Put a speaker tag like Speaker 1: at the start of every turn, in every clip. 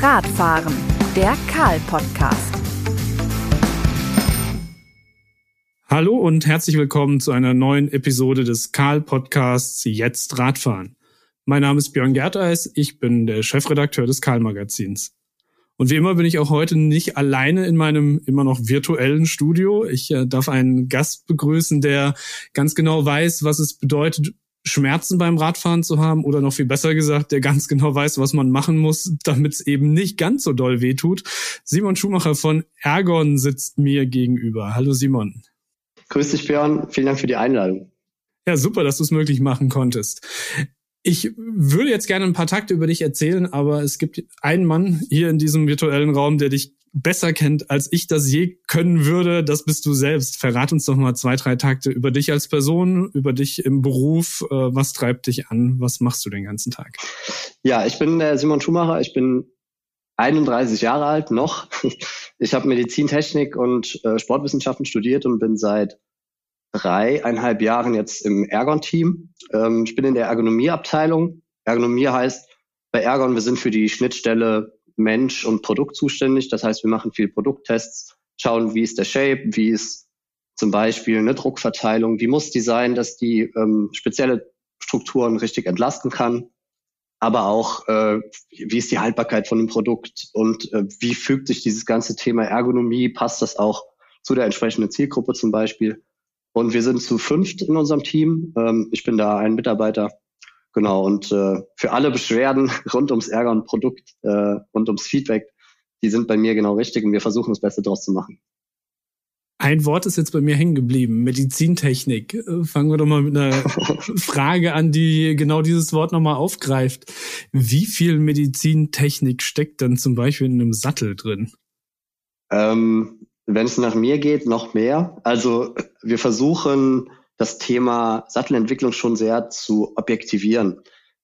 Speaker 1: Radfahren, der Karl-Podcast.
Speaker 2: Hallo und herzlich willkommen zu einer neuen Episode des Karl-Podcasts Jetzt Radfahren. Mein Name ist Björn Gerteis, ich bin der Chefredakteur des Karl-Magazins. Und wie immer bin ich auch heute nicht alleine in meinem immer noch virtuellen Studio. Ich äh, darf einen Gast begrüßen, der ganz genau weiß, was es bedeutet, Schmerzen beim Radfahren zu haben oder noch viel besser gesagt, der ganz genau weiß, was man machen muss, damit es eben nicht ganz so doll wehtut. Simon Schumacher von Ergon sitzt mir gegenüber. Hallo Simon.
Speaker 3: Grüß dich Björn, vielen Dank für die Einladung.
Speaker 2: Ja, super, dass du es möglich machen konntest. Ich würde jetzt gerne ein paar Takte über dich erzählen, aber es gibt einen Mann hier in diesem virtuellen Raum, der dich besser kennt, als ich das je können würde. Das bist du selbst. Verrat uns doch mal zwei, drei Takte über dich als Person, über dich im Beruf. Äh, was treibt dich an? Was machst du den ganzen Tag?
Speaker 3: Ja, ich bin der Simon Schumacher. Ich bin 31 Jahre alt noch. Ich habe Medizintechnik und äh, Sportwissenschaften studiert und bin seit dreieinhalb Jahren jetzt im Ergon-Team. Ähm, ich bin in der Ergonomieabteilung. Ergonomie heißt bei Ergon, wir sind für die Schnittstelle Mensch und Produkt zuständig. Das heißt, wir machen viel Produkttests, schauen, wie ist der Shape, wie ist zum Beispiel eine Druckverteilung, wie muss die sein, dass die ähm, spezielle Strukturen richtig entlasten kann, aber auch, äh, wie ist die Haltbarkeit von dem Produkt und äh, wie fügt sich dieses ganze Thema Ergonomie, passt das auch zu der entsprechenden Zielgruppe zum Beispiel. Und wir sind zu fünft in unserem Team. Ähm, ich bin da ein Mitarbeiter. Genau. Und äh, für alle Beschwerden rund ums Ärger und Produkt, äh, rund ums Feedback, die sind bei mir genau richtig und wir versuchen das Beste daraus zu machen.
Speaker 2: Ein Wort ist jetzt bei mir hängen geblieben, Medizintechnik. Äh, fangen wir doch mal mit einer Frage an, die genau dieses Wort nochmal aufgreift. Wie viel Medizintechnik steckt denn zum Beispiel in einem Sattel drin?
Speaker 3: Ähm, wenn es nach mir geht, noch mehr. Also wir versuchen das Thema Sattelentwicklung schon sehr zu objektivieren.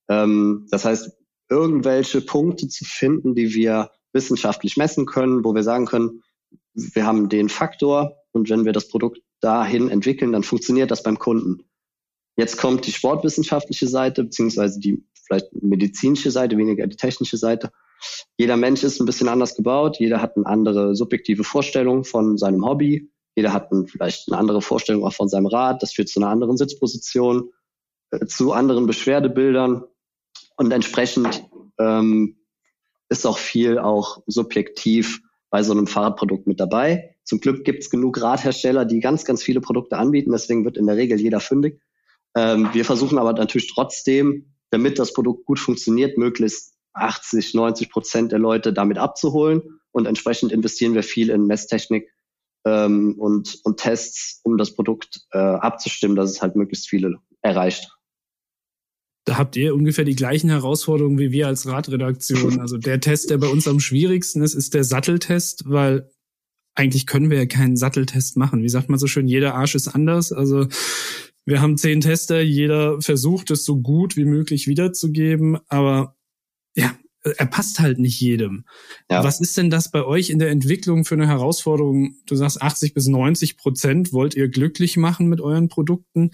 Speaker 3: Ähm, das heißt, irgendwelche Punkte zu finden, die wir wissenschaftlich messen können, wo wir sagen können, wir haben den Faktor und wenn wir das Produkt dahin entwickeln, dann funktioniert das beim Kunden. Jetzt kommt die sportwissenschaftliche Seite, beziehungsweise die vielleicht medizinische Seite, weniger die technische Seite. Jeder Mensch ist ein bisschen anders gebaut, jeder hat eine andere subjektive Vorstellung von seinem Hobby, jeder hat ein, vielleicht eine andere Vorstellung auch von seinem Rad, das führt zu einer anderen Sitzposition, äh, zu anderen Beschwerdebildern und entsprechend ähm, ist auch viel auch subjektiv bei so einem Fahrradprodukt mit dabei. Zum Glück gibt es genug Radhersteller, die ganz, ganz viele Produkte anbieten, deswegen wird in der Regel jeder fündig. Ähm, wir versuchen aber natürlich trotzdem, damit das Produkt gut funktioniert, möglichst 80, 90 Prozent der Leute damit abzuholen. Und entsprechend investieren wir viel in Messtechnik ähm, und, und Tests, um das Produkt äh, abzustimmen, dass es halt möglichst viele erreicht.
Speaker 2: Da habt ihr ungefähr die gleichen Herausforderungen wie wir als Radredaktion. Also der Test, der bei uns am schwierigsten ist, ist der Satteltest, weil eigentlich können wir ja keinen Satteltest machen. Wie sagt man so schön, jeder Arsch ist anders. Also wir haben zehn Tester, jeder versucht es so gut wie möglich wiederzugeben, aber ja, er passt halt nicht jedem. Ja. Was ist denn das bei euch in der Entwicklung für eine Herausforderung? Du sagst 80 bis 90 Prozent wollt ihr glücklich machen mit euren Produkten.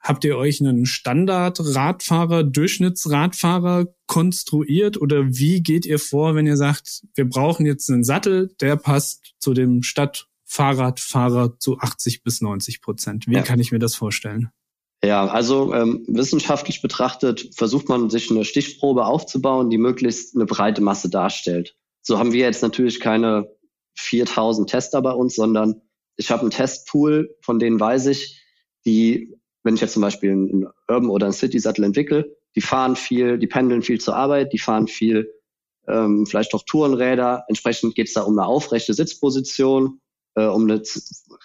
Speaker 2: Habt ihr euch einen Standard-Radfahrer, Durchschnittsradfahrer konstruiert oder wie geht ihr vor, wenn ihr sagt, wir brauchen jetzt einen Sattel, der passt zu dem Stadtfahrradfahrer zu 80 bis 90 Prozent? Wie ja. kann ich mir das vorstellen?
Speaker 3: Ja, also ähm, wissenschaftlich betrachtet versucht man sich eine Stichprobe aufzubauen, die möglichst eine breite Masse darstellt. So haben wir jetzt natürlich keine 4000 Tester bei uns, sondern ich habe einen Testpool, von denen weiß ich, die, wenn ich jetzt zum Beispiel einen Urban oder einen City-Sattel entwickle, die fahren viel, die pendeln viel zur Arbeit, die fahren viel, ähm, vielleicht auch Tourenräder. Entsprechend geht es da um eine aufrechte Sitzposition, äh, um eine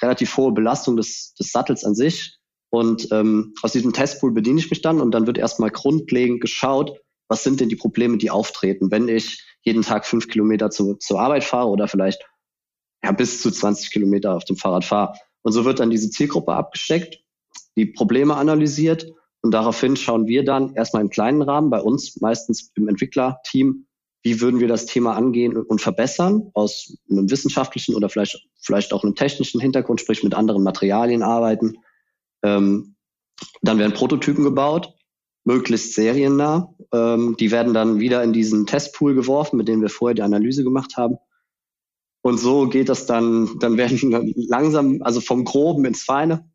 Speaker 3: relativ hohe Belastung des, des Sattels an sich und ähm, aus diesem Testpool bediene ich mich dann und dann wird erstmal grundlegend geschaut, was sind denn die Probleme, die auftreten, wenn ich jeden Tag fünf Kilometer zu, zur Arbeit fahre oder vielleicht ja, bis zu 20 Kilometer auf dem Fahrrad fahre. Und so wird dann diese Zielgruppe abgesteckt, die Probleme analysiert und daraufhin schauen wir dann erstmal im kleinen Rahmen, bei uns meistens im Entwicklerteam, wie würden wir das Thema angehen und verbessern aus einem wissenschaftlichen oder vielleicht, vielleicht auch einem technischen Hintergrund, sprich mit anderen Materialien arbeiten ähm, dann werden Prototypen gebaut. möglichst seriennah. Ähm, die werden dann wieder in diesen Testpool geworfen, mit dem wir vorher die Analyse gemacht haben. Und so geht das dann, dann werden langsam, also vom Groben ins Feine,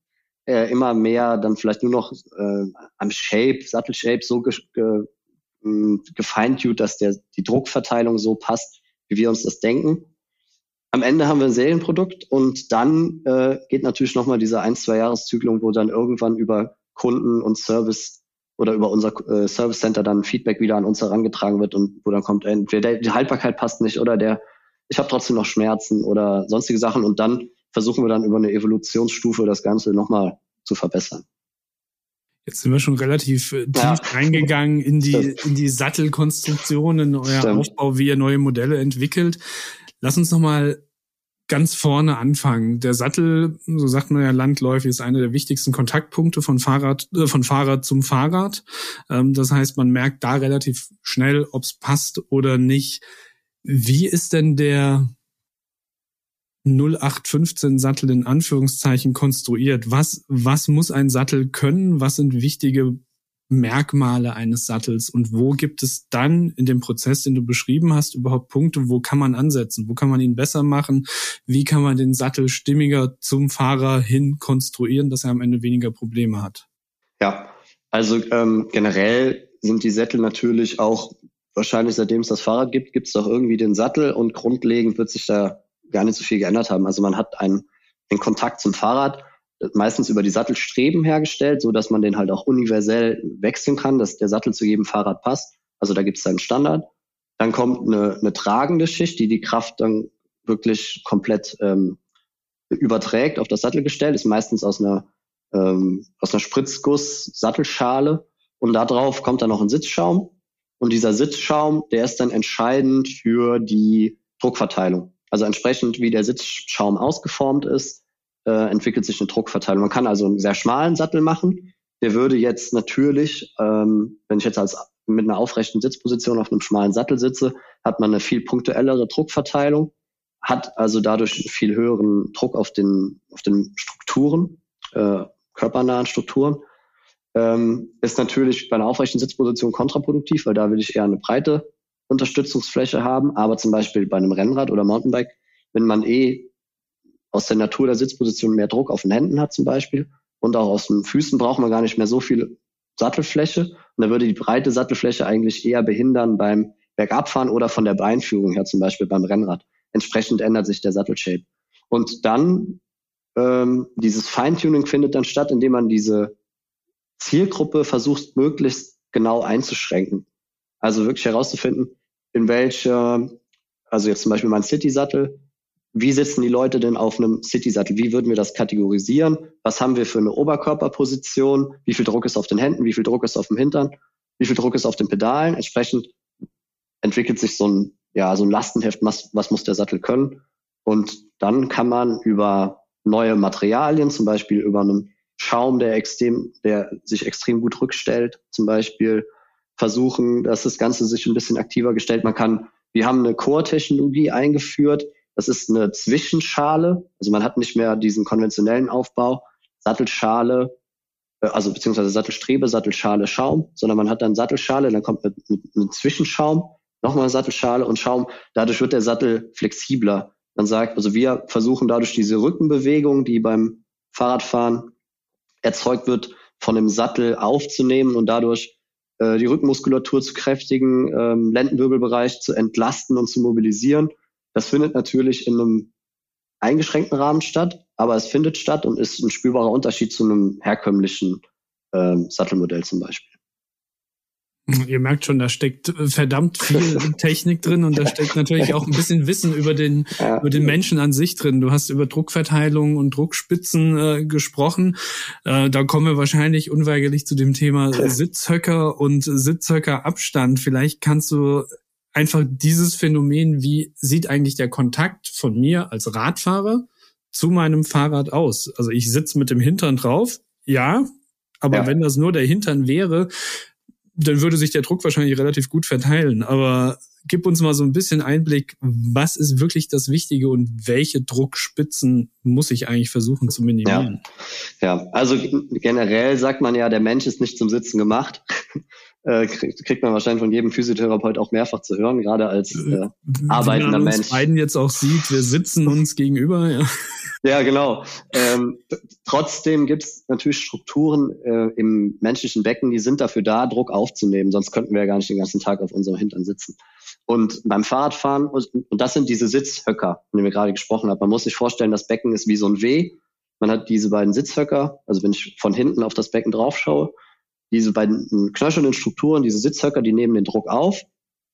Speaker 3: äh, immer mehr dann vielleicht nur noch äh, am Shape, Sattelshape so ge, ge, gefeintuned, dass der, die Druckverteilung so passt, wie wir uns das denken. Am Ende haben wir ein Serienprodukt und dann äh, geht natürlich nochmal diese ein, zwei Jahreszyklung, wo dann irgendwann über Kunden und Service oder über unser äh, Service Center dann Feedback wieder an uns herangetragen wird und wo dann kommt, entweder die Haltbarkeit passt nicht oder der, ich habe trotzdem noch Schmerzen oder sonstige Sachen und dann versuchen wir dann über eine Evolutionsstufe das Ganze nochmal zu verbessern.
Speaker 2: Jetzt sind wir schon relativ äh, tief ja. reingegangen in die, in die Sattelkonstruktion, in euer Stimmt. Aufbau, wie ihr neue Modelle entwickelt. Lass uns nochmal ganz vorne anfangen. Der Sattel, so sagt man ja landläufig, ist einer der wichtigsten Kontaktpunkte von Fahrrad, äh, von Fahrrad zum Fahrrad. Ähm, das heißt, man merkt da relativ schnell, ob es passt oder nicht. Wie ist denn der 0815 Sattel in Anführungszeichen konstruiert? Was, was muss ein Sattel können? Was sind wichtige Merkmale eines Sattels und wo gibt es dann in dem Prozess, den du beschrieben hast, überhaupt Punkte, wo kann man ansetzen, wo kann man ihn besser machen, wie kann man den Sattel stimmiger zum Fahrer hin konstruieren, dass er am Ende weniger Probleme hat?
Speaker 3: Ja, also ähm, generell sind die Sättel natürlich auch wahrscheinlich seitdem es das Fahrrad gibt, gibt es doch irgendwie den Sattel und grundlegend wird sich da gar nicht so viel geändert haben. Also man hat einen, einen Kontakt zum Fahrrad, meistens über die Sattelstreben hergestellt, so dass man den halt auch universell wechseln kann, dass der Sattel zu jedem Fahrrad passt. Also da gibt es einen Standard. Dann kommt eine, eine tragende Schicht, die die Kraft dann wirklich komplett ähm, überträgt auf das Sattelgestell, ist meistens aus einer, ähm, aus einer Spritzguss-Sattelschale und darauf kommt dann noch ein Sitzschaum und dieser Sitzschaum, der ist dann entscheidend für die Druckverteilung. Also entsprechend, wie der Sitzschaum ausgeformt ist, äh, entwickelt sich eine Druckverteilung. Man kann also einen sehr schmalen Sattel machen. Der würde jetzt natürlich, ähm, wenn ich jetzt als mit einer aufrechten Sitzposition auf einem schmalen Sattel sitze, hat man eine viel punktuellere Druckverteilung, hat also dadurch einen viel höheren Druck auf den, auf den Strukturen, äh, körpernahen Strukturen. Ähm, ist natürlich bei einer aufrechten Sitzposition kontraproduktiv, weil da will ich eher eine breite Unterstützungsfläche haben, aber zum Beispiel bei einem Rennrad oder Mountainbike, wenn man eh aus der Natur der Sitzposition mehr Druck auf den Händen hat zum Beispiel und auch aus den Füßen braucht man gar nicht mehr so viel Sattelfläche und da würde die breite Sattelfläche eigentlich eher behindern beim Bergabfahren oder von der Beinführung her zum Beispiel beim Rennrad. Entsprechend ändert sich der Sattelshape. Und dann ähm, dieses Feintuning findet dann statt, indem man diese Zielgruppe versucht möglichst genau einzuschränken. Also wirklich herauszufinden, in welcher, also jetzt zum Beispiel mein City-Sattel, wie sitzen die Leute denn auf einem City-Sattel? Wie würden wir das kategorisieren? Was haben wir für eine Oberkörperposition? Wie viel Druck ist auf den Händen? Wie viel Druck ist auf dem Hintern? Wie viel Druck ist auf den Pedalen? Entsprechend entwickelt sich so ein, ja, so ein Lastenheft, was, was muss der Sattel können? Und dann kann man über neue Materialien, zum Beispiel über einen Schaum, der extrem, der sich extrem gut rückstellt, zum Beispiel versuchen, dass das Ganze sich ein bisschen aktiver gestellt. Man kann, wir haben eine Core-Technologie eingeführt. Das ist eine Zwischenschale. Also man hat nicht mehr diesen konventionellen Aufbau, Sattelschale, äh, also beziehungsweise Sattelstrebe, Sattelschale, Schaum, sondern man hat dann Sattelschale, dann kommt ein Zwischenschaum, nochmal Sattelschale und Schaum. Dadurch wird der Sattel flexibler. Man sagt, also wir versuchen dadurch diese Rückenbewegung, die beim Fahrradfahren erzeugt wird, von dem Sattel aufzunehmen und dadurch äh, die Rückenmuskulatur zu kräftigen, ähm, Lendenwirbelbereich zu entlasten und zu mobilisieren. Das findet natürlich in einem eingeschränkten Rahmen statt, aber es findet statt und ist ein spürbarer Unterschied zu einem herkömmlichen ähm, Sattelmodell zum Beispiel.
Speaker 2: Ihr merkt schon, da steckt verdammt viel Technik drin und da steckt natürlich auch ein bisschen Wissen über den, ja. über den Menschen an sich drin. Du hast über Druckverteilung und Druckspitzen äh, gesprochen. Äh, da kommen wir wahrscheinlich unweigerlich zu dem Thema Sitzhöcker und Sitzhöckerabstand. Vielleicht kannst du einfach dieses Phänomen, wie sieht eigentlich der Kontakt von mir als Radfahrer zu meinem Fahrrad aus? Also ich sitze mit dem Hintern drauf, ja, aber ja. wenn das nur der Hintern wäre, dann würde sich der Druck wahrscheinlich relativ gut verteilen. Aber gib uns mal so ein bisschen Einblick, was ist wirklich das Wichtige und welche Druckspitzen muss ich eigentlich versuchen zu minimieren?
Speaker 3: Ja, ja. also generell sagt man ja, der Mensch ist nicht zum Sitzen gemacht. Äh, kriegt man wahrscheinlich von jedem Physiotherapeut auch mehrfach zu hören, gerade als äh, äh arbeitender Mensch. Uns
Speaker 2: beiden jetzt auch sieht, wir sitzen uns gegenüber. Ja,
Speaker 3: ja genau. Ähm, trotzdem gibt es natürlich Strukturen äh, im menschlichen Becken, die sind dafür da, Druck aufzunehmen. Sonst könnten wir ja gar nicht den ganzen Tag auf unserem Hintern sitzen. Und beim Fahrradfahren, und das sind diese Sitzhöcker, von denen wir gerade gesprochen haben. Man muss sich vorstellen, das Becken ist wie so ein W. Man hat diese beiden Sitzhöcker, also wenn ich von hinten auf das Becken drauf schaue, diese beiden knöchelnden Strukturen, diese Sitzhöcker, die nehmen den Druck auf,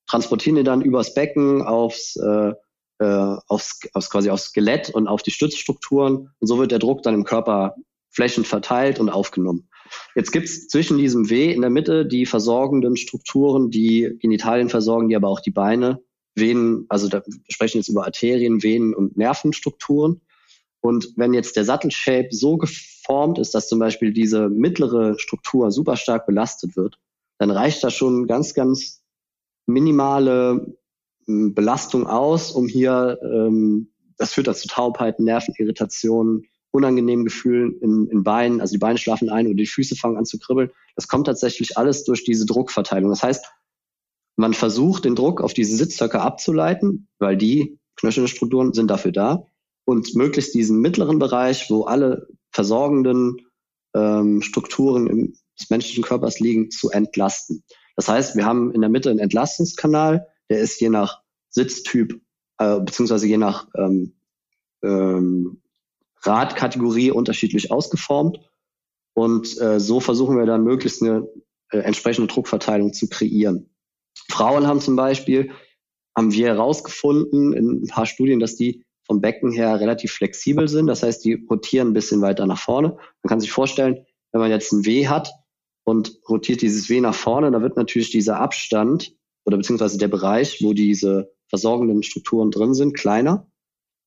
Speaker 3: transportieren den dann übers Becken aufs, äh, äh, aufs, aufs quasi aufs Skelett und auf die Stützstrukturen. Und so wird der Druck dann im Körper flächend verteilt und aufgenommen. Jetzt gibt's zwischen diesem W in der Mitte die versorgenden Strukturen, die Genitalien versorgen, die aber auch die Beine, Venen, also da sprechen jetzt über Arterien, Venen und Nervenstrukturen. Und wenn jetzt der Sattelshape so geformt ist, dass zum Beispiel diese mittlere Struktur super stark belastet wird, dann reicht da schon ganz, ganz minimale hm, Belastung aus, um hier, ähm, das führt dazu Taubheit, Nervenirritationen, unangenehmen Gefühlen in, in Beinen, also die Beine schlafen ein oder die Füße fangen an zu kribbeln. Das kommt tatsächlich alles durch diese Druckverteilung. Das heißt, man versucht, den Druck auf diese Sitzhöcker abzuleiten, weil die Knöchelstrukturen sind dafür da und möglichst diesen mittleren Bereich, wo alle versorgenden ähm, Strukturen im, des menschlichen Körpers liegen, zu entlasten. Das heißt, wir haben in der Mitte einen Entlastungskanal, der ist je nach Sitztyp äh, beziehungsweise je nach ähm, ähm, Radkategorie unterschiedlich ausgeformt. Und äh, so versuchen wir dann möglichst eine äh, entsprechende Druckverteilung zu kreieren. Frauen haben zum Beispiel, haben wir herausgefunden in ein paar Studien, dass die vom Becken her relativ flexibel sind. Das heißt, die rotieren ein bisschen weiter nach vorne. Man kann sich vorstellen, wenn man jetzt ein W hat und rotiert dieses W nach vorne, da wird natürlich dieser Abstand oder beziehungsweise der Bereich, wo diese versorgenden Strukturen drin sind, kleiner.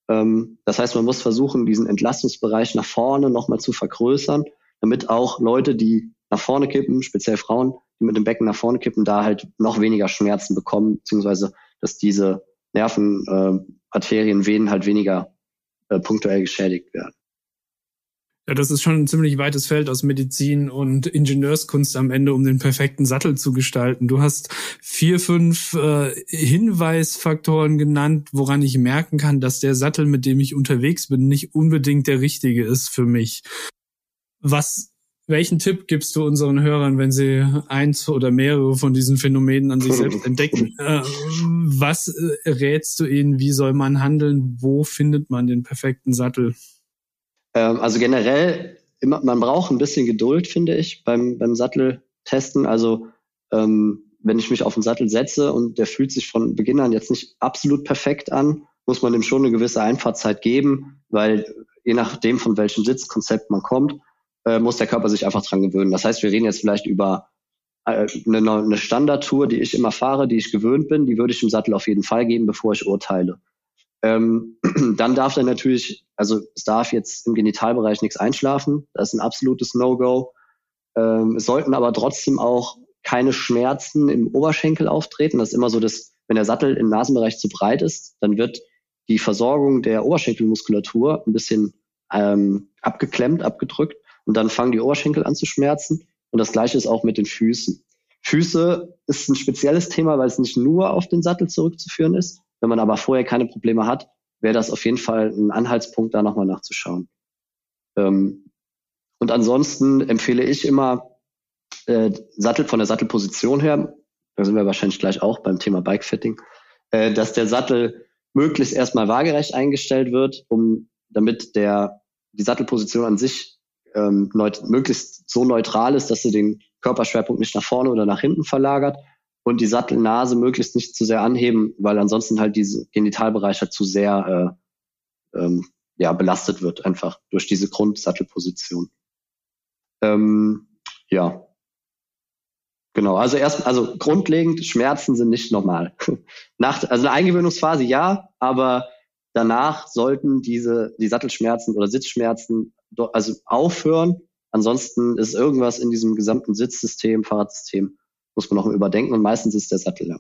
Speaker 3: Ähm, das heißt, man muss versuchen, diesen Entlastungsbereich nach vorne nochmal zu vergrößern, damit auch Leute, die nach vorne kippen, speziell Frauen, die mit dem Becken nach vorne kippen, da halt noch weniger Schmerzen bekommen, beziehungsweise dass diese Nerven, äh, Arterien, Venen halt weniger äh, punktuell geschädigt werden.
Speaker 2: Ja, das ist schon ein ziemlich weites Feld aus Medizin und Ingenieurskunst am Ende, um den perfekten Sattel zu gestalten. Du hast vier, fünf äh, Hinweisfaktoren genannt, woran ich merken kann, dass der Sattel, mit dem ich unterwegs bin, nicht unbedingt der richtige ist für mich. Was welchen Tipp gibst du unseren Hörern, wenn sie eins oder mehrere von diesen Phänomenen an sich selbst entdecken? Äh, was äh, rätst du ihnen? Wie soll man handeln? Wo findet man den perfekten Sattel?
Speaker 3: Ähm, also generell, immer, man braucht ein bisschen Geduld, finde ich, beim, beim Satteltesten. Also ähm, wenn ich mich auf den Sattel setze und der fühlt sich von Beginn an jetzt nicht absolut perfekt an, muss man dem schon eine gewisse Einfahrtzeit geben, weil je nachdem, von welchem Sitzkonzept man kommt, äh, muss der Körper sich einfach dran gewöhnen. Das heißt, wir reden jetzt vielleicht über äh, eine, eine Standardtour, die ich immer fahre, die ich gewöhnt bin, die würde ich im Sattel auf jeden Fall geben, bevor ich urteile. Ähm, dann darf er natürlich, also es darf jetzt im Genitalbereich nichts einschlafen. Das ist ein absolutes No-Go. Ähm, es sollten aber trotzdem auch keine Schmerzen im Oberschenkel auftreten. Das ist immer so, dass wenn der Sattel im Nasenbereich zu breit ist, dann wird die Versorgung der Oberschenkelmuskulatur ein bisschen ähm, abgeklemmt, abgedrückt und dann fangen die Oberschenkel an zu schmerzen. Und das gleiche ist auch mit den Füßen. Füße ist ein spezielles Thema, weil es nicht nur auf den Sattel zurückzuführen ist. Wenn man aber vorher keine Probleme hat, wäre das auf jeden Fall ein Anhaltspunkt, da nochmal nachzuschauen. Ähm, und ansonsten empfehle ich immer äh, Sattel von der Sattelposition her, da sind wir wahrscheinlich gleich auch beim Thema Bikefitting, äh, dass der Sattel möglichst erstmal waagerecht eingestellt wird, um damit der die Sattelposition an sich ähm, möglichst so neutral ist, dass sie den Körperschwerpunkt nicht nach vorne oder nach hinten verlagert und die Sattelnase möglichst nicht zu sehr anheben, weil ansonsten halt diese Genitalbereich halt zu sehr äh, ähm, ja, belastet wird, einfach durch diese Grundsattelposition. Ähm, ja. Genau, also erst, also grundlegend, Schmerzen sind nicht normal. Nach, also eine Eingewöhnungsphase ja, aber danach sollten diese, die Sattelschmerzen oder Sitzschmerzen also aufhören. Ansonsten ist irgendwas in diesem gesamten Sitzsystem, Fahrradsystem muss man noch überdenken und meistens ist der Sattel, ja.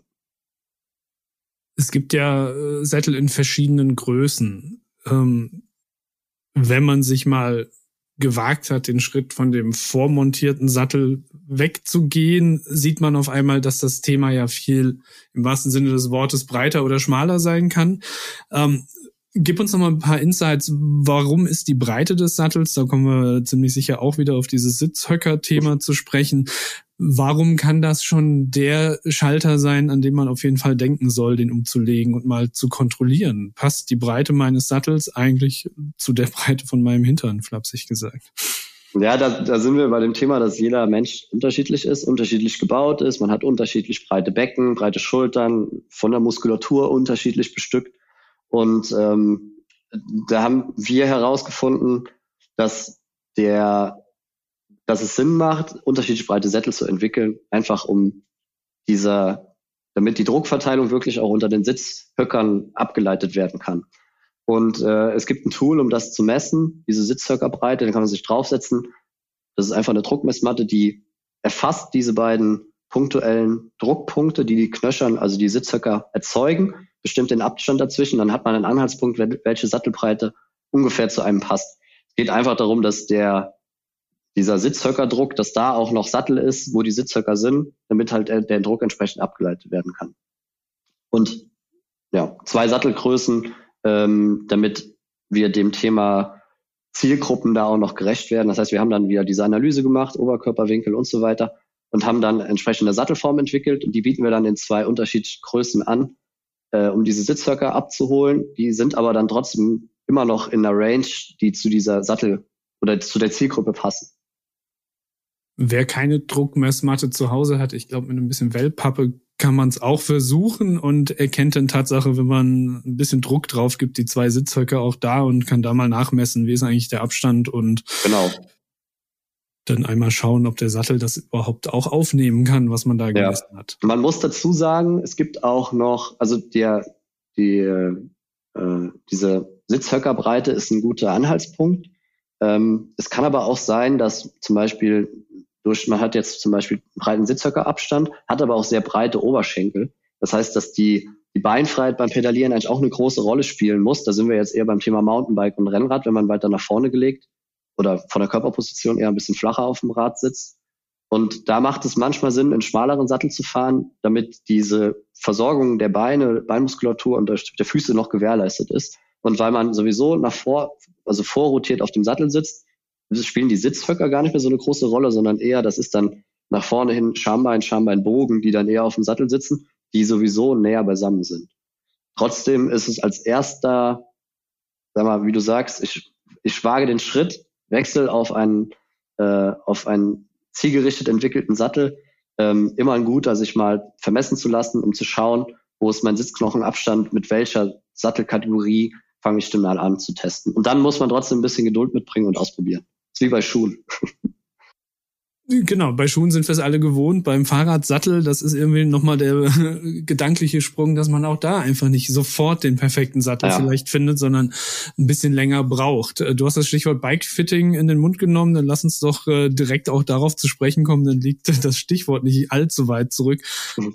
Speaker 2: Es gibt ja äh, Sättel in verschiedenen Größen. Ähm, wenn man sich mal gewagt hat, den Schritt von dem vormontierten Sattel wegzugehen, sieht man auf einmal, dass das Thema ja viel im wahrsten Sinne des Wortes breiter oder schmaler sein kann. Ähm, gib uns noch mal ein paar Insights. Warum ist die Breite des Sattels? Da kommen wir ziemlich sicher auch wieder auf dieses Sitzhöcker-Thema zu sprechen. Warum kann das schon der Schalter sein, an dem man auf jeden Fall denken soll, den umzulegen und mal zu kontrollieren? Passt die Breite meines Sattels eigentlich zu der Breite von meinem Hintern, flapsig gesagt?
Speaker 3: Ja, da, da sind wir bei dem Thema, dass jeder Mensch unterschiedlich ist, unterschiedlich gebaut ist. Man hat unterschiedlich breite Becken, breite Schultern, von der Muskulatur unterschiedlich bestückt. Und ähm, da haben wir herausgefunden, dass der dass es Sinn macht, unterschiedlich breite Sättel zu entwickeln, einfach um dieser, damit die Druckverteilung wirklich auch unter den Sitzhöckern abgeleitet werden kann. Und äh, es gibt ein Tool, um das zu messen, diese Sitzhöckerbreite, da kann man sich draufsetzen. Das ist einfach eine Druckmessmatte, die erfasst diese beiden punktuellen Druckpunkte, die die Knöchern, also die Sitzhöcker erzeugen, bestimmt den Abstand dazwischen, dann hat man einen Anhaltspunkt, welche Sattelbreite ungefähr zu einem passt. Es geht einfach darum, dass der dieser Sitzhöckerdruck, dass da auch noch Sattel ist, wo die Sitzhöcker sind, damit halt der, der Druck entsprechend abgeleitet werden kann. Und ja, zwei Sattelgrößen, ähm, damit wir dem Thema Zielgruppen da auch noch gerecht werden. Das heißt, wir haben dann wieder diese Analyse gemacht, Oberkörperwinkel und so weiter und haben dann entsprechende Sattelform entwickelt und die bieten wir dann in zwei unterschiedlichen Größen an, äh, um diese Sitzhöcker abzuholen. Die sind aber dann trotzdem immer noch in der Range, die zu dieser Sattel oder zu der Zielgruppe passen.
Speaker 2: Wer keine Druckmessmatte zu Hause hat, ich glaube, mit ein bisschen Wellpappe kann man es auch versuchen und erkennt dann Tatsache, wenn man ein bisschen Druck drauf gibt, die zwei Sitzhöcker auch da und kann da mal nachmessen, wie ist eigentlich der Abstand und
Speaker 3: genau.
Speaker 2: Dann einmal schauen, ob der Sattel das überhaupt auch aufnehmen kann, was man da ja. gemessen hat.
Speaker 3: Man muss dazu sagen, es gibt auch noch, also der, die, äh, diese Sitzhöckerbreite ist ein guter Anhaltspunkt. Ähm, es kann aber auch sein, dass zum Beispiel durch, man hat jetzt zum Beispiel einen breiten Sitzhöckerabstand, hat aber auch sehr breite Oberschenkel. Das heißt, dass die, die Beinfreiheit beim Pedalieren eigentlich auch eine große Rolle spielen muss. Da sind wir jetzt eher beim Thema Mountainbike und Rennrad, wenn man weiter nach vorne gelegt oder von der Körperposition eher ein bisschen flacher auf dem Rad sitzt. Und da macht es manchmal Sinn, einen schmaleren Sattel zu fahren, damit diese Versorgung der Beine, Beinmuskulatur und der Füße noch gewährleistet ist. Und weil man sowieso nach vor, also vorrotiert auf dem Sattel sitzt, spielen die Sitzhöcker gar nicht mehr so eine große Rolle, sondern eher, das ist dann nach vorne hin Schambein, Schambein, Bogen, die dann eher auf dem Sattel sitzen, die sowieso näher beisammen sind. Trotzdem ist es als erster, sag mal, wie du sagst, ich, ich wage den Schritt, wechsel auf einen, äh, auf einen zielgerichtet entwickelten Sattel, ähm, immer ein guter, sich mal vermessen zu lassen, um zu schauen, wo ist mein Sitzknochenabstand, mit welcher Sattelkategorie fange ich denn mal an zu testen. Und dann muss man trotzdem ein bisschen Geduld mitbringen und ausprobieren ist wie bei Schuhen.
Speaker 2: Genau, bei Schuhen sind wir es alle gewohnt. Beim Fahrradsattel, das ist irgendwie nochmal der gedankliche Sprung, dass man auch da einfach nicht sofort den perfekten Sattel ja. vielleicht findet, sondern ein bisschen länger braucht. Äh, du hast das Stichwort Bikefitting in den Mund genommen, dann lass uns doch äh, direkt auch darauf zu sprechen kommen, dann liegt das Stichwort nicht allzu weit zurück. Mhm.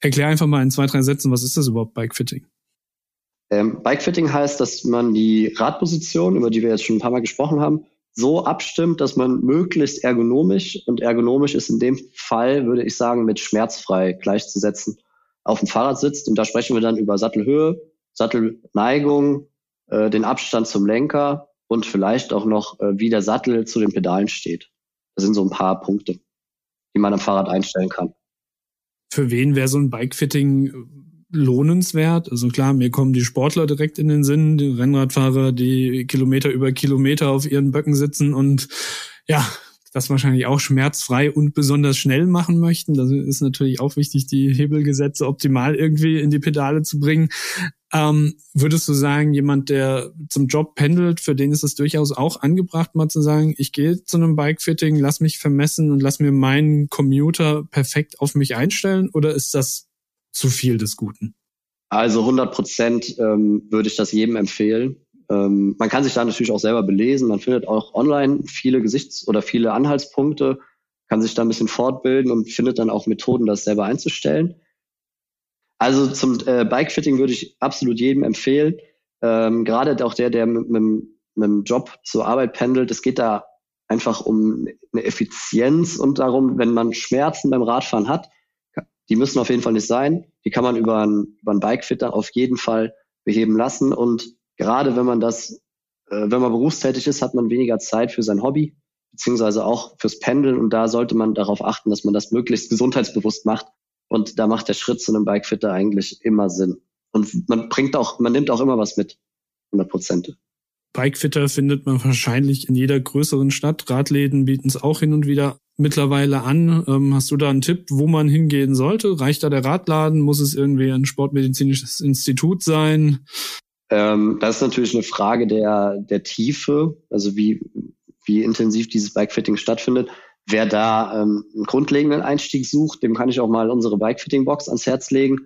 Speaker 2: Erklär einfach mal in zwei, drei Sätzen, was ist das überhaupt Bikefitting?
Speaker 3: Ähm, Bikefitting heißt, dass man die Radposition, über die wir jetzt schon ein paar Mal gesprochen haben, so abstimmt, dass man möglichst ergonomisch und ergonomisch ist in dem Fall, würde ich sagen, mit schmerzfrei gleichzusetzen, auf dem Fahrrad sitzt. Und da sprechen wir dann über Sattelhöhe, Sattelneigung, äh, den Abstand zum Lenker und vielleicht auch noch, äh, wie der Sattel zu den Pedalen steht. Das sind so ein paar Punkte, die man am Fahrrad einstellen kann.
Speaker 2: Für wen wäre so ein Bikefitting lohnenswert. Also klar, mir kommen die Sportler direkt in den Sinn, die Rennradfahrer, die Kilometer über Kilometer auf ihren Böcken sitzen und ja, das wahrscheinlich auch schmerzfrei und besonders schnell machen möchten. Das ist natürlich auch wichtig, die Hebelgesetze optimal irgendwie in die Pedale zu bringen. Ähm, würdest du sagen, jemand, der zum Job pendelt, für den ist es durchaus auch angebracht, mal zu sagen, ich gehe zu einem Bikefitting, lass mich vermessen und lass mir meinen Commuter perfekt auf mich einstellen? Oder ist das zu viel des Guten?
Speaker 3: Also 100 Prozent ähm, würde ich das jedem empfehlen. Ähm, man kann sich da natürlich auch selber belesen. Man findet auch online viele Gesichts- oder viele Anhaltspunkte, kann sich da ein bisschen fortbilden und findet dann auch Methoden, das selber einzustellen. Also zum äh, Bikefitting würde ich absolut jedem empfehlen. Ähm, Gerade auch der, der mit, mit, mit dem Job zur Arbeit pendelt, es geht da einfach um eine Effizienz und darum, wenn man Schmerzen beim Radfahren hat, die müssen auf jeden Fall nicht sein. Die kann man über einen, über einen Bikefitter auf jeden Fall beheben lassen. Und gerade wenn man das, äh, wenn man berufstätig ist, hat man weniger Zeit für sein Hobby, beziehungsweise auch fürs Pendeln. Und da sollte man darauf achten, dass man das möglichst gesundheitsbewusst macht. Und da macht der Schritt zu einem Bikefitter eigentlich immer Sinn. Und man bringt auch, man nimmt auch immer was mit. 100 Prozent.
Speaker 2: Bikefitter findet man wahrscheinlich in jeder größeren Stadt. Radläden bieten es auch hin und wieder mittlerweile an. Ähm, hast du da einen Tipp, wo man hingehen sollte? Reicht da der Radladen? Muss es irgendwie ein sportmedizinisches Institut sein?
Speaker 3: Ähm, das ist natürlich eine Frage der, der Tiefe, also wie, wie intensiv dieses Bikefitting stattfindet. Wer da ähm, einen grundlegenden Einstieg sucht, dem kann ich auch mal unsere Bikefitting-Box ans Herz legen.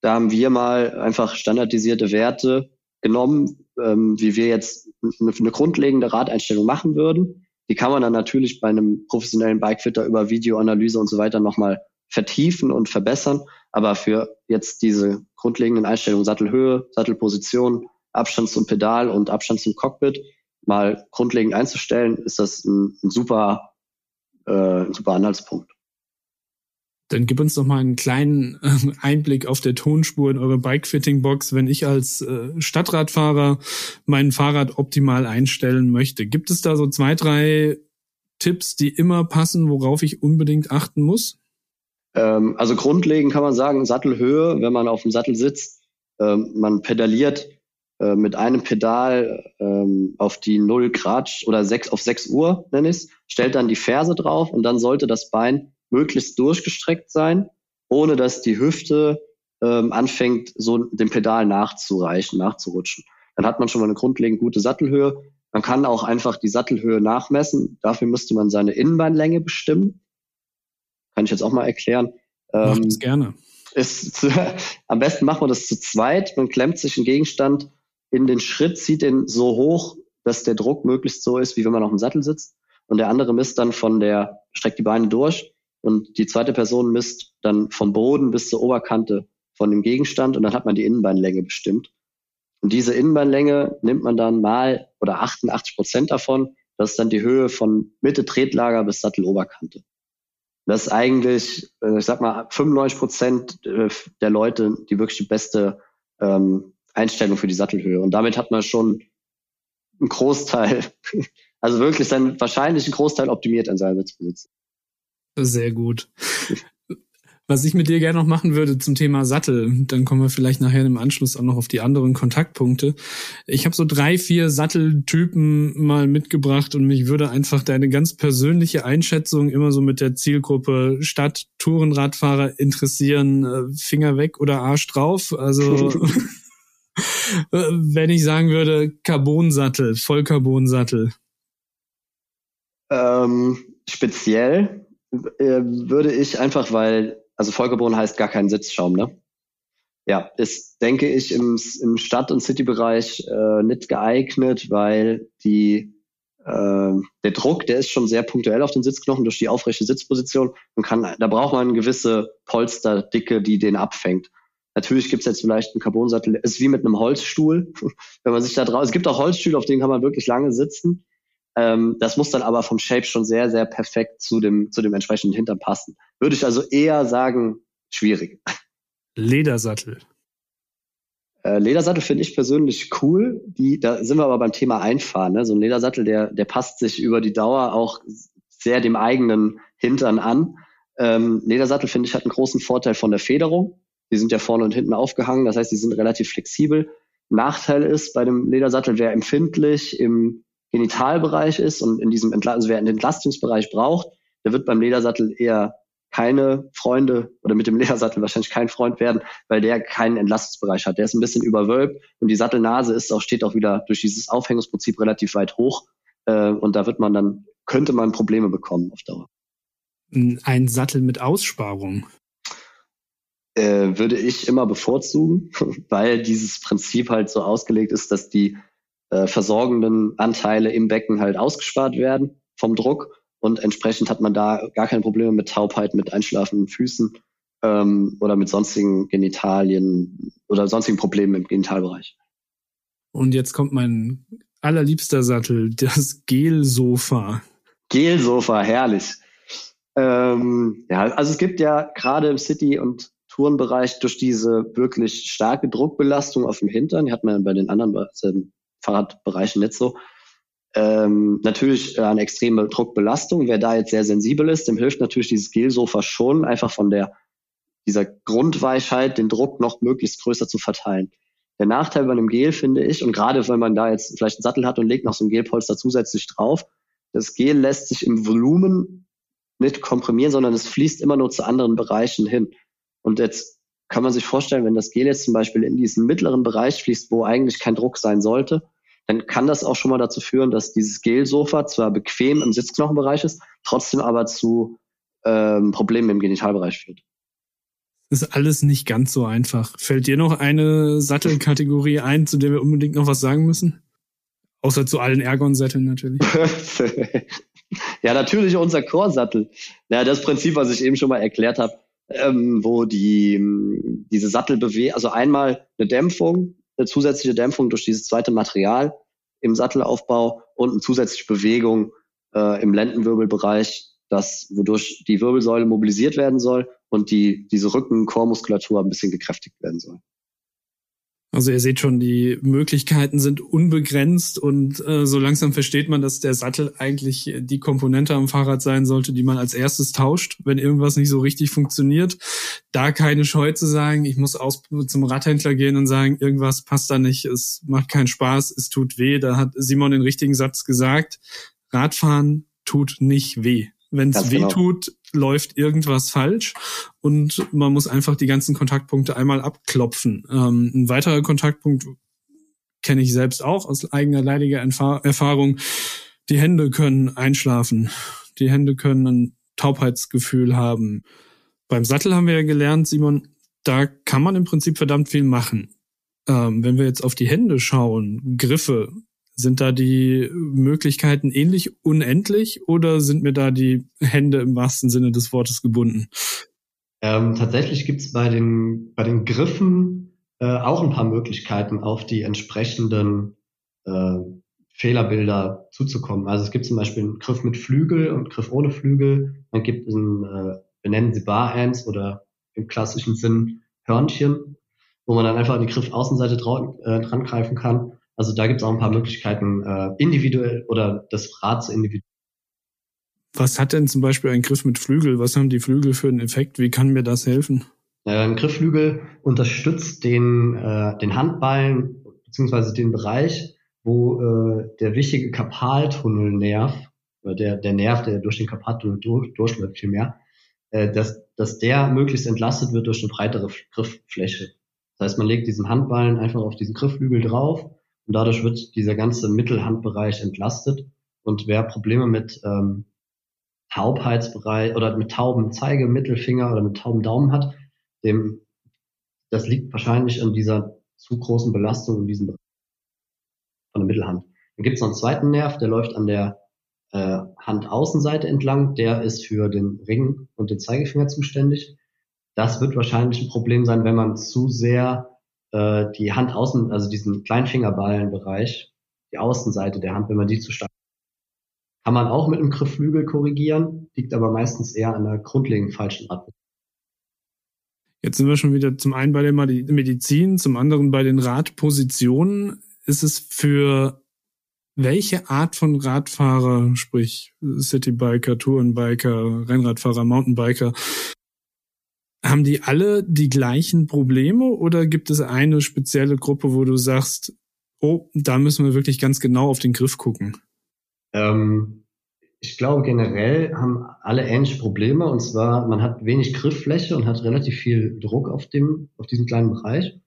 Speaker 3: Da haben wir mal einfach standardisierte Werte genommen, ähm, wie wir jetzt eine, eine grundlegende Radeinstellung machen würden. Die kann man dann natürlich bei einem professionellen Bikefitter über Videoanalyse und so weiter nochmal vertiefen und verbessern. Aber für jetzt diese grundlegenden Einstellungen, Sattelhöhe, Sattelposition, Abstand zum Pedal und Abstand zum Cockpit mal grundlegend einzustellen, ist das ein, ein super, äh, ein super Anhaltspunkt.
Speaker 2: Dann gib uns doch mal einen kleinen ähm, Einblick auf der Tonspur in eure Bike-Fitting-Box, wenn ich als äh, Stadtradfahrer mein Fahrrad optimal einstellen möchte. Gibt es da so zwei, drei Tipps, die immer passen, worauf ich unbedingt achten muss?
Speaker 3: Ähm, also grundlegend kann man sagen, Sattelhöhe, wenn man auf dem Sattel sitzt, ähm, man pedaliert äh, mit einem Pedal auf die 0 Grad oder 6 auf 6 Uhr, nenne ich es, stellt dann die Ferse drauf und dann sollte das Bein möglichst durchgestreckt sein, ohne dass die Hüfte ähm, anfängt, so dem Pedal nachzureichen, nachzurutschen. Dann hat man schon mal eine grundlegend gute Sattelhöhe. Man kann auch einfach die Sattelhöhe nachmessen. Dafür müsste man seine Innenbeinlänge bestimmen. Kann ich jetzt auch mal erklären.
Speaker 2: Mach ähm, das gerne.
Speaker 3: Ist, am besten macht man das zu zweit. Man klemmt sich einen Gegenstand in den Schritt, zieht den so hoch, dass der Druck möglichst so ist, wie wenn man auf dem Sattel sitzt. Und der andere misst dann von der, streckt die Beine durch und die zweite Person misst dann vom Boden bis zur Oberkante von dem Gegenstand und dann hat man die Innenbeinlänge bestimmt. Und diese Innenbeinlänge nimmt man dann mal oder 88 Prozent davon. Das ist dann die Höhe von Mitte Tretlager bis Satteloberkante. Das ist eigentlich, äh, ich sag mal, 95 Prozent äh, der Leute die wirklich die beste ähm, Einstellung für die Sattelhöhe. Und damit hat man schon einen Großteil, also wirklich seinen wahrscheinlichen Großteil optimiert an seiner Sitzposition.
Speaker 2: Sehr gut. Was ich mit dir gerne noch machen würde zum Thema Sattel, dann kommen wir vielleicht nachher im Anschluss auch noch auf die anderen Kontaktpunkte. Ich habe so drei, vier Satteltypen mal mitgebracht und mich würde einfach deine ganz persönliche Einschätzung immer so mit der Zielgruppe Stadt, Tourenradfahrer interessieren, äh, Finger weg oder Arsch drauf. Also wenn ich sagen würde, Carbonsattel, Vollcarbonsattel.
Speaker 3: Ähm, speziell würde ich einfach, weil, also Vollcarbon heißt gar kein Sitzschaum, ne? Ja, ist, denke ich, im, im Stadt- und City-Bereich äh, nicht geeignet, weil die äh, der Druck, der ist schon sehr punktuell auf den Sitzknochen durch die aufrechte Sitzposition und kann, da braucht man eine gewisse Polsterdicke, die den abfängt. Natürlich gibt's jetzt vielleicht einen Carbonsattel, ist wie mit einem Holzstuhl. Wenn man sich da drauf, es gibt auch Holzstühle, auf denen kann man wirklich lange sitzen. Ähm, das muss dann aber vom Shape schon sehr, sehr perfekt zu dem, zu dem entsprechenden Hintern passen. Würde ich also eher sagen, schwierig.
Speaker 2: Ledersattel.
Speaker 3: Äh, Ledersattel finde ich persönlich cool. Die, da sind wir aber beim Thema Einfahren. Ne? So ein Ledersattel, der, der passt sich über die Dauer auch sehr dem eigenen Hintern an. Ähm, Ledersattel finde ich hat einen großen Vorteil von der Federung. Die sind ja vorne und hinten aufgehangen, das heißt, die sind relativ flexibel. Nachteil ist bei dem Ledersattel, wer empfindlich im Genitalbereich ist und in diesem Entla also wer einen Entlastungsbereich braucht, der wird beim Ledersattel eher keine Freunde oder mit dem Ledersattel wahrscheinlich kein Freund werden, weil der keinen Entlastungsbereich hat. Der ist ein bisschen überwölbt und die Sattelnase ist auch, steht auch wieder durch dieses Aufhängungsprinzip relativ weit hoch. Äh, und da wird man dann, könnte man Probleme bekommen auf Dauer.
Speaker 2: Ein Sattel mit Aussparung.
Speaker 3: Äh, würde ich immer bevorzugen, weil dieses Prinzip halt so ausgelegt ist, dass die äh, versorgenden Anteile im Becken halt ausgespart werden vom Druck und entsprechend hat man da gar keine Probleme mit Taubheit, mit einschlafenden Füßen ähm, oder mit sonstigen Genitalien oder sonstigen Problemen im Genitalbereich.
Speaker 2: Und jetzt kommt mein allerliebster Sattel, das Gelsofa.
Speaker 3: Gelsofa, herrlich. Ähm, ja, also es gibt ja gerade im City- und Tourenbereich durch diese wirklich starke Druckbelastung auf dem Hintern, die hat man bei den anderen Fahrradbereichen nicht so, ähm, natürlich eine extreme Druckbelastung. Wer da jetzt sehr sensibel ist, dem hilft natürlich dieses Gelsofa schon, einfach von der dieser Grundweichheit den Druck noch möglichst größer zu verteilen. Der Nachteil bei einem Gel finde ich, und gerade wenn man da jetzt vielleicht einen Sattel hat und legt noch so ein Gelpolster zusätzlich drauf, das Gel lässt sich im Volumen nicht komprimieren, sondern es fließt immer nur zu anderen Bereichen hin. Und jetzt kann man sich vorstellen, wenn das Gel jetzt zum Beispiel in diesen mittleren Bereich fließt, wo eigentlich kein Druck sein sollte, dann kann das auch schon mal dazu führen, dass dieses Gelsofa zwar bequem im Sitzknochenbereich ist, trotzdem aber zu ähm, Problemen im Genitalbereich führt.
Speaker 2: Das ist alles nicht ganz so einfach. Fällt dir noch eine Sattelkategorie ein, zu der wir unbedingt noch was sagen müssen? Außer zu allen Ergon-Sätteln natürlich.
Speaker 3: ja, natürlich unser Chorsattel. Ja, das Prinzip, was ich eben schon mal erklärt habe, ähm, wo die diese Sattelbewegung, also einmal eine Dämpfung, eine zusätzliche Dämpfung durch dieses zweite Material im Sattelaufbau und eine zusätzliche Bewegung äh, im Lendenwirbelbereich, das, wodurch die Wirbelsäule mobilisiert werden soll und die, diese Rücken-Chormuskulatur ein bisschen gekräftigt werden soll.
Speaker 2: Also ihr seht schon, die Möglichkeiten sind unbegrenzt und äh, so langsam versteht man, dass der Sattel eigentlich die Komponente am Fahrrad sein sollte, die man als erstes tauscht, wenn irgendwas nicht so richtig funktioniert. Da keine Scheu zu sagen, ich muss aus zum Radhändler gehen und sagen, irgendwas passt da nicht, es macht keinen Spaß, es tut weh. Da hat Simon den richtigen Satz gesagt. Radfahren tut nicht weh. Wenn es weh genau. tut, läuft irgendwas falsch und man muss einfach die ganzen Kontaktpunkte einmal abklopfen. Ähm, ein weiterer Kontaktpunkt kenne ich selbst auch aus eigener leidiger Erfahrung. Die Hände können einschlafen. Die Hände können ein Taubheitsgefühl haben. Beim Sattel haben wir ja gelernt, Simon, da kann man im Prinzip verdammt viel machen. Ähm, wenn wir jetzt auf die Hände schauen, Griffe, sind da die Möglichkeiten ähnlich unendlich oder sind mir da die Hände im wahrsten Sinne des Wortes gebunden?
Speaker 4: Ähm, tatsächlich gibt es bei den, bei den Griffen äh, auch ein paar Möglichkeiten, auf die entsprechenden äh, Fehlerbilder zuzukommen. Also es gibt zum Beispiel einen Griff mit Flügel und Griff ohne Flügel. Dann gibt einen, äh, wir nennen sie Bar-Ends oder im klassischen Sinn Hörnchen, wo man dann einfach an die Griffaußenseite äh, dran greifen kann also da gibt es auch ein paar Möglichkeiten, äh, individuell oder das Rad zu individuell.
Speaker 2: Was hat denn zum Beispiel ein Griff mit Flügel? Was haben die Flügel für einen Effekt? Wie kann mir das helfen?
Speaker 4: Äh, ein Grifflügel unterstützt den, äh, den Handballen beziehungsweise den Bereich, wo äh, der wichtige Kapaltunnelnerv, oder der, der Nerv, der durch den Kapaltunnel durch, durchläuft vielmehr, äh, dass, dass der möglichst entlastet wird durch eine breitere Grifffläche. Das heißt, man legt diesen Handballen einfach auf diesen Grifflügel drauf und dadurch wird dieser ganze Mittelhandbereich entlastet. Und wer Probleme mit ähm, Taubheitsbereich oder mit tauben Zeige, Mittelfinger oder mit tauben Daumen hat, dem das liegt wahrscheinlich an dieser zu großen Belastung in diesem Bereich von der Mittelhand. Dann gibt es noch einen zweiten Nerv, der läuft an der äh, Handaußenseite entlang. Der ist für den Ring und den Zeigefinger zuständig. Das wird wahrscheinlich ein Problem sein, wenn man zu sehr äh, die Hand außen, also diesen Kleinfingerballenbereich, die Außenseite der Hand, wenn man die zu stark kann man auch mit einem Griffflügel korrigieren, liegt aber meistens eher an der grundlegend falschen Atmung.
Speaker 2: Jetzt sind wir schon wieder zum einen bei der Medizin, zum anderen bei den Radpositionen. Ist es für welche Art von Radfahrer, sprich Citybiker, Tourenbiker, Rennradfahrer, Mountainbiker, haben die alle die gleichen Probleme oder gibt es eine spezielle Gruppe, wo du sagst, oh, da müssen wir wirklich ganz genau auf den Griff gucken?
Speaker 4: Ähm, ich glaube, generell haben alle ähnliche Probleme. Und zwar, man hat wenig Grifffläche und hat relativ viel Druck auf dem, auf diesem kleinen Bereich.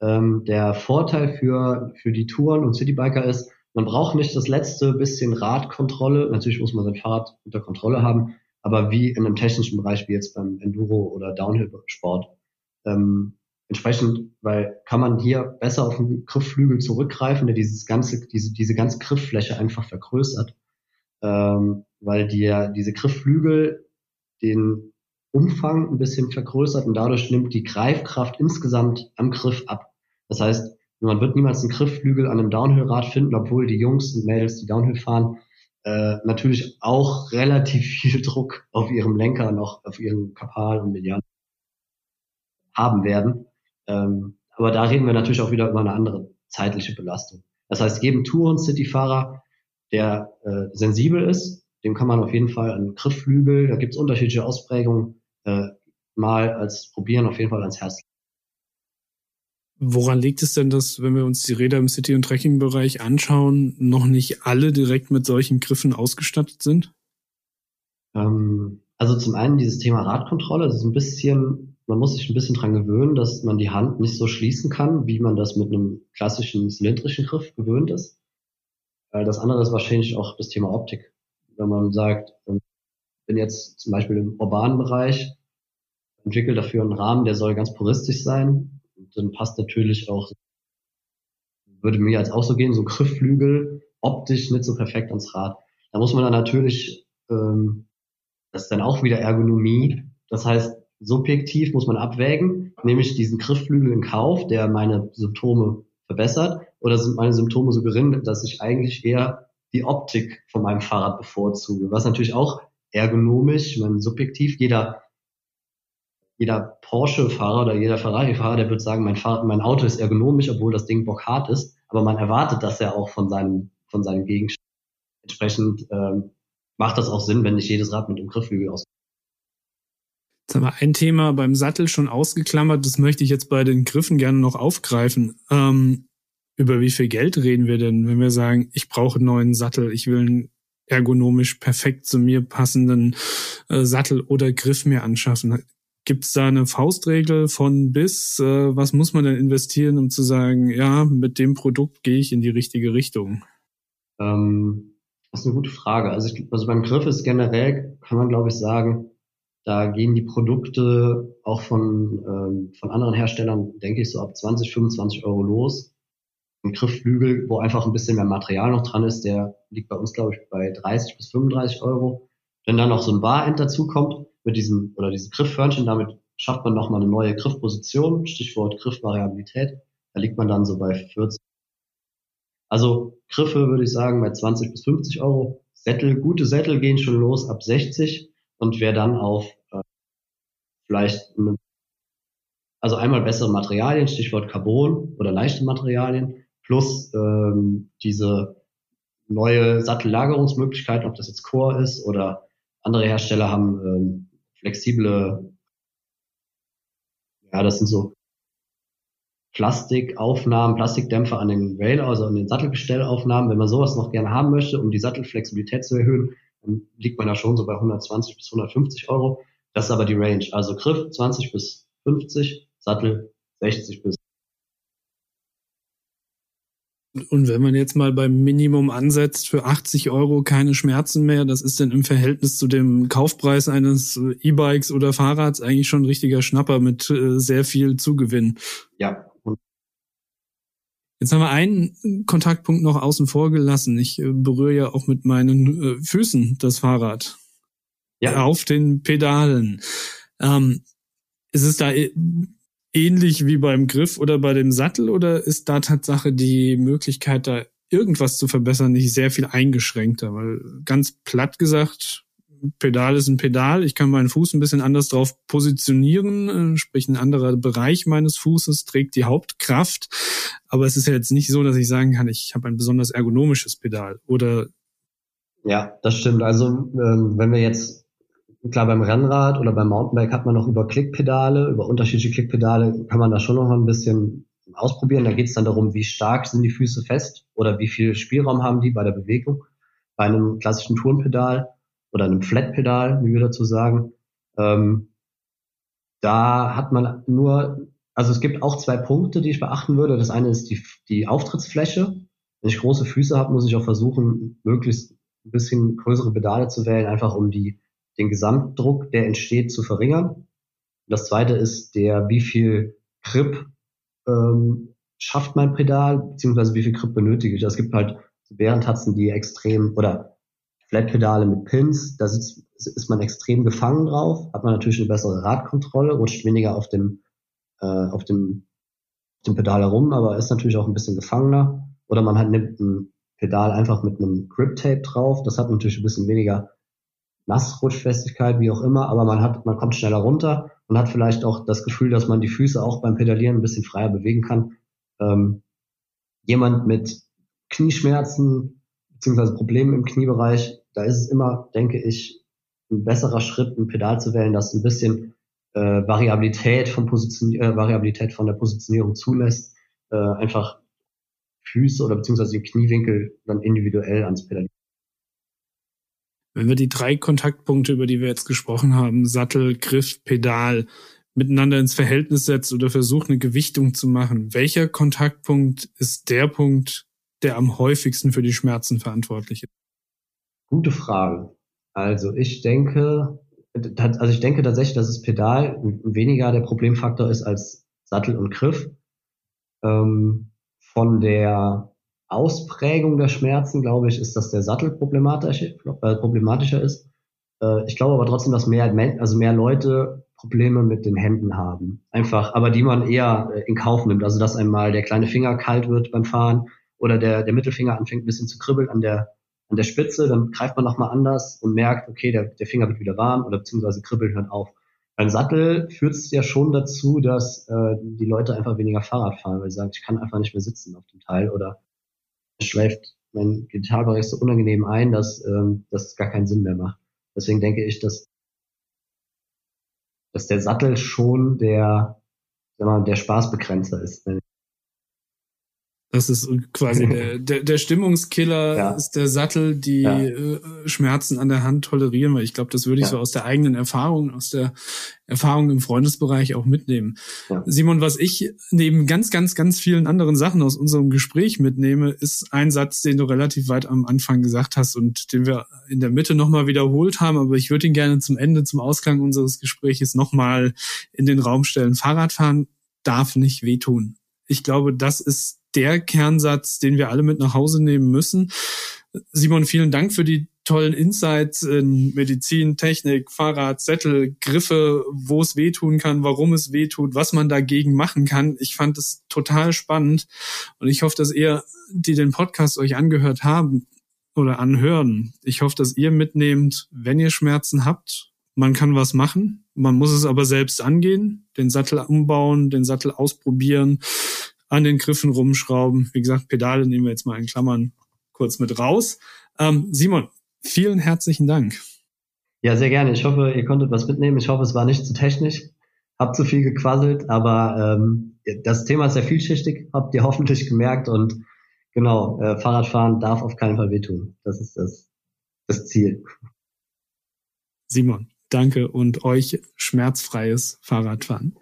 Speaker 4: Ähm, der Vorteil für, für die Touren und Citybiker ist, man braucht nicht das letzte bisschen Radkontrolle. Natürlich muss man sein Fahrrad unter Kontrolle haben, aber wie in einem technischen Bereich wie jetzt beim Enduro oder Downhill-Sport. Ähm, entsprechend, weil kann man hier besser auf den Griffflügel zurückgreifen, der dieses ganze, diese, diese ganze Grifffläche einfach vergrößert.
Speaker 3: ähm, weil dir diese Griffflügel den Umfang ein bisschen vergrößert und dadurch nimmt die Greifkraft insgesamt am Griff ab. Das heißt, man wird niemals einen Griffflügel an einem Downhill-Rad finden, obwohl die Jungs und Mädels, die Downhill fahren, äh, natürlich auch relativ viel Druck auf ihrem Lenker noch, auf ihren Kapal und Median haben werden. Ähm, aber da reden wir natürlich auch wieder über eine andere zeitliche Belastung. Das heißt, jedem Touren-City-Fahrer, der äh, sensibel ist, dem kann man auf jeden Fall einen Griffflügel, da gibt es unterschiedliche Ausprägungen, äh, mal als probieren, auf jeden Fall ans Herz.
Speaker 2: Woran liegt es denn, dass, wenn wir uns die Räder im City- und Trekking-Bereich anschauen, noch nicht alle direkt mit solchen Griffen ausgestattet sind?
Speaker 3: Ähm, also zum einen dieses Thema Radkontrolle, das ist ein bisschen, man muss sich ein bisschen dran gewöhnen, dass man die Hand nicht so schließen kann, wie man das mit einem klassischen zylindrischen Griff gewöhnt ist. Das andere ist wahrscheinlich auch das Thema Optik. Wenn man sagt, ich ähm, jetzt zum Beispiel im urbanen Bereich, entwickle dafür einen Rahmen, der soll ganz puristisch sein, dann passt natürlich auch, würde mir jetzt auch so gehen, so Griffflügel optisch nicht so perfekt ans Rad. Da muss man dann natürlich, ähm, das ist dann auch wieder Ergonomie. Das heißt, subjektiv muss man abwägen, nehme ich diesen Griffflügel in Kauf, der meine Symptome verbessert, oder sind meine Symptome so gering, dass ich eigentlich eher die Optik von meinem Fahrrad bevorzuge, was natürlich auch ergonomisch, ich meine, subjektiv, jeder jeder Porsche-Fahrer oder jeder Ferrari-Fahrer, der wird sagen, mein, Fahrrad, mein Auto ist ergonomisch, obwohl das Ding bockhart ist. Aber man erwartet das ja auch von seinem, von seinem Gegenstand. Entsprechend ähm, macht das auch Sinn, wenn nicht jedes Rad mit dem Griffhügel aus.
Speaker 2: Jetzt haben wir ein Thema beim Sattel schon ausgeklammert. Das möchte ich jetzt bei den Griffen gerne noch aufgreifen. Ähm, über wie viel Geld reden wir denn, wenn wir sagen, ich brauche einen neuen Sattel, ich will einen ergonomisch perfekt zu mir passenden äh, Sattel oder Griff mir anschaffen? Gibt es da eine Faustregel von bis? Äh, was muss man denn investieren, um zu sagen, ja, mit dem Produkt gehe ich in die richtige Richtung?
Speaker 3: Ähm, das ist eine gute Frage. Also, ich, also beim Griff ist generell, kann man glaube ich sagen, da gehen die Produkte auch von, ähm, von anderen Herstellern, denke ich, so ab 20, 25 Euro los. Ein Griffflügel, wo einfach ein bisschen mehr Material noch dran ist, der liegt bei uns, glaube ich, bei 30 bis 35 Euro. Wenn dann noch so ein Bar-End dazu kommt, mit diesem oder diesem Griffförnchen, damit schafft man nochmal eine neue Griffposition, Stichwort Griffvariabilität. Da liegt man dann so bei 40. Also Griffe würde ich sagen bei 20 bis 50 Euro. Sättel, gute Sättel gehen schon los ab 60 und wer dann auf äh, vielleicht eine, also einmal bessere Materialien, Stichwort Carbon oder leichte Materialien, plus ähm, diese neue Sattellagerungsmöglichkeiten, ob das jetzt Core ist oder andere Hersteller haben ähm, flexible, ja, das sind so Plastikaufnahmen, Plastikdämpfer an den Rail, also an den Sattelgestellaufnahmen. Wenn man sowas noch gerne haben möchte, um die Sattelflexibilität zu erhöhen, dann liegt man da schon so bei 120 bis 150 Euro. Das ist aber die Range. Also Griff 20 bis 50, Sattel 60 bis
Speaker 2: und wenn man jetzt mal beim Minimum ansetzt, für 80 Euro keine Schmerzen mehr, das ist dann im Verhältnis zu dem Kaufpreis eines E-Bikes oder Fahrrads eigentlich schon ein richtiger Schnapper mit äh, sehr viel Zugewinn.
Speaker 3: Ja.
Speaker 2: Jetzt haben wir einen Kontaktpunkt noch außen vor gelassen. Ich äh, berühre ja auch mit meinen äh, Füßen das Fahrrad. Ja. Auf den Pedalen. Ähm, ist es da ähnlich wie beim Griff oder bei dem Sattel oder ist da Tatsache die Möglichkeit, da irgendwas zu verbessern, nicht sehr viel eingeschränkter? Weil ganz platt gesagt, Pedal ist ein Pedal. Ich kann meinen Fuß ein bisschen anders drauf positionieren, äh, sprich ein anderer Bereich meines Fußes trägt die Hauptkraft. Aber es ist ja jetzt nicht so, dass ich sagen kann, ich habe ein besonders ergonomisches Pedal oder
Speaker 3: ja, das stimmt. Also ähm, wenn wir jetzt klar beim Rennrad oder beim Mountainbike hat man noch über Klickpedale, über unterschiedliche Klickpedale kann man da schon noch ein bisschen ausprobieren. Da geht es dann darum, wie stark sind die Füße fest oder wie viel Spielraum haben die bei der Bewegung. Bei einem klassischen Turnpedal oder einem Flatpedal, wie wir dazu sagen, ähm, da hat man nur, also es gibt auch zwei Punkte, die ich beachten würde. Das eine ist die, die Auftrittsfläche. Wenn ich große Füße habe, muss ich auch versuchen, möglichst ein bisschen größere Pedale zu wählen, einfach um die den Gesamtdruck, der entsteht, zu verringern. Das zweite ist der, wie viel Grip ähm, schafft mein Pedal, beziehungsweise wie viel Grip benötige ich. Es gibt halt Bärentatzen, die extrem oder Flatpedale mit Pins, da sitzt, ist man extrem gefangen drauf, hat man natürlich eine bessere Radkontrolle, rutscht weniger auf dem, äh, auf dem, dem Pedal herum, aber ist natürlich auch ein bisschen gefangener. Oder man hat, nimmt ein Pedal einfach mit einem Grip Tape drauf, das hat natürlich ein bisschen weniger Nassrutschfestigkeit, wie auch immer, aber man hat, man kommt schneller runter und hat vielleicht auch das Gefühl, dass man die Füße auch beim Pedalieren ein bisschen freier bewegen kann. Ähm, jemand mit Knieschmerzen beziehungsweise Problemen im Kniebereich, da ist es immer, denke ich, ein besserer Schritt, ein Pedal zu wählen, das ein bisschen äh, Variabilität von Position, äh, Variabilität von der Positionierung zulässt, äh, einfach Füße oder beziehungsweise den Kniewinkel dann individuell ans Pedalieren.
Speaker 2: Wenn wir die drei Kontaktpunkte, über die wir jetzt gesprochen haben, Sattel, Griff, Pedal, miteinander ins Verhältnis setzt oder versucht, eine Gewichtung zu machen, welcher Kontaktpunkt ist der Punkt, der am häufigsten für die Schmerzen verantwortlich ist?
Speaker 3: Gute Frage. Also ich denke, also ich denke tatsächlich, dass das Pedal weniger der Problemfaktor ist als Sattel und Griff. Ähm, von der Ausprägung der Schmerzen, glaube ich, ist, dass der Sattel problematisch, äh, problematischer ist. Äh, ich glaube aber trotzdem, dass mehr, also mehr Leute Probleme mit den Händen haben. Einfach, aber die man eher äh, in Kauf nimmt. Also, dass einmal der kleine Finger kalt wird beim Fahren oder der, der Mittelfinger anfängt ein bisschen zu kribbeln an der, an der Spitze, dann greift man nochmal anders und merkt, okay, der, der Finger wird wieder warm oder beziehungsweise kribbeln hört auf. Beim Sattel führt es ja schon dazu, dass äh, die Leute einfach weniger Fahrrad fahren, weil sie sagen, ich kann einfach nicht mehr sitzen auf dem Teil oder schleift mein Gitarrenbereich so unangenehm ein, dass ähm, das gar keinen Sinn mehr macht. Deswegen denke ich, dass dass der Sattel schon der, sag mal, der Spaßbegrenzer ist.
Speaker 2: Das ist quasi der, der, der Stimmungskiller ja. ist der Sattel, die ja. äh, Schmerzen an der Hand tolerieren, weil ich glaube, das würde ich ja. so aus der eigenen Erfahrung, aus der Erfahrung im Freundesbereich auch mitnehmen. Simon, was ich neben ganz, ganz, ganz vielen anderen Sachen aus unserem Gespräch mitnehme, ist ein Satz, den du relativ weit am Anfang gesagt hast und den wir in der Mitte nochmal wiederholt haben, aber ich würde ihn gerne zum Ende, zum Ausklang unseres Gespräches nochmal in den Raum stellen. Fahrradfahren darf nicht wehtun. Ich glaube, das ist der Kernsatz, den wir alle mit nach Hause nehmen müssen. Simon, vielen Dank für die tollen Insights in Medizin, Technik, Fahrrad, Sättel, Griffe, wo es wehtun kann, warum es wehtut, was man dagegen machen kann. Ich fand es total spannend und ich hoffe, dass ihr, die den Podcast euch angehört haben oder anhören, ich hoffe, dass ihr mitnehmt, wenn ihr Schmerzen habt, man kann was machen. Man muss es aber selbst angehen, den Sattel umbauen, den Sattel ausprobieren, an den Griffen rumschrauben. Wie gesagt, Pedale nehmen wir jetzt mal in Klammern kurz mit raus. Ähm, Simon, vielen herzlichen Dank.
Speaker 3: Ja, sehr gerne. Ich hoffe, ihr konntet was mitnehmen. Ich hoffe, es war nicht zu technisch. Hab zu viel gequasselt, aber ähm, das Thema ist sehr vielschichtig, habt ihr hoffentlich gemerkt. Und genau, äh, Fahrradfahren darf auf keinen Fall wehtun. Das ist das, das Ziel.
Speaker 2: Simon, danke und euch schmerzfreies Fahrradfahren.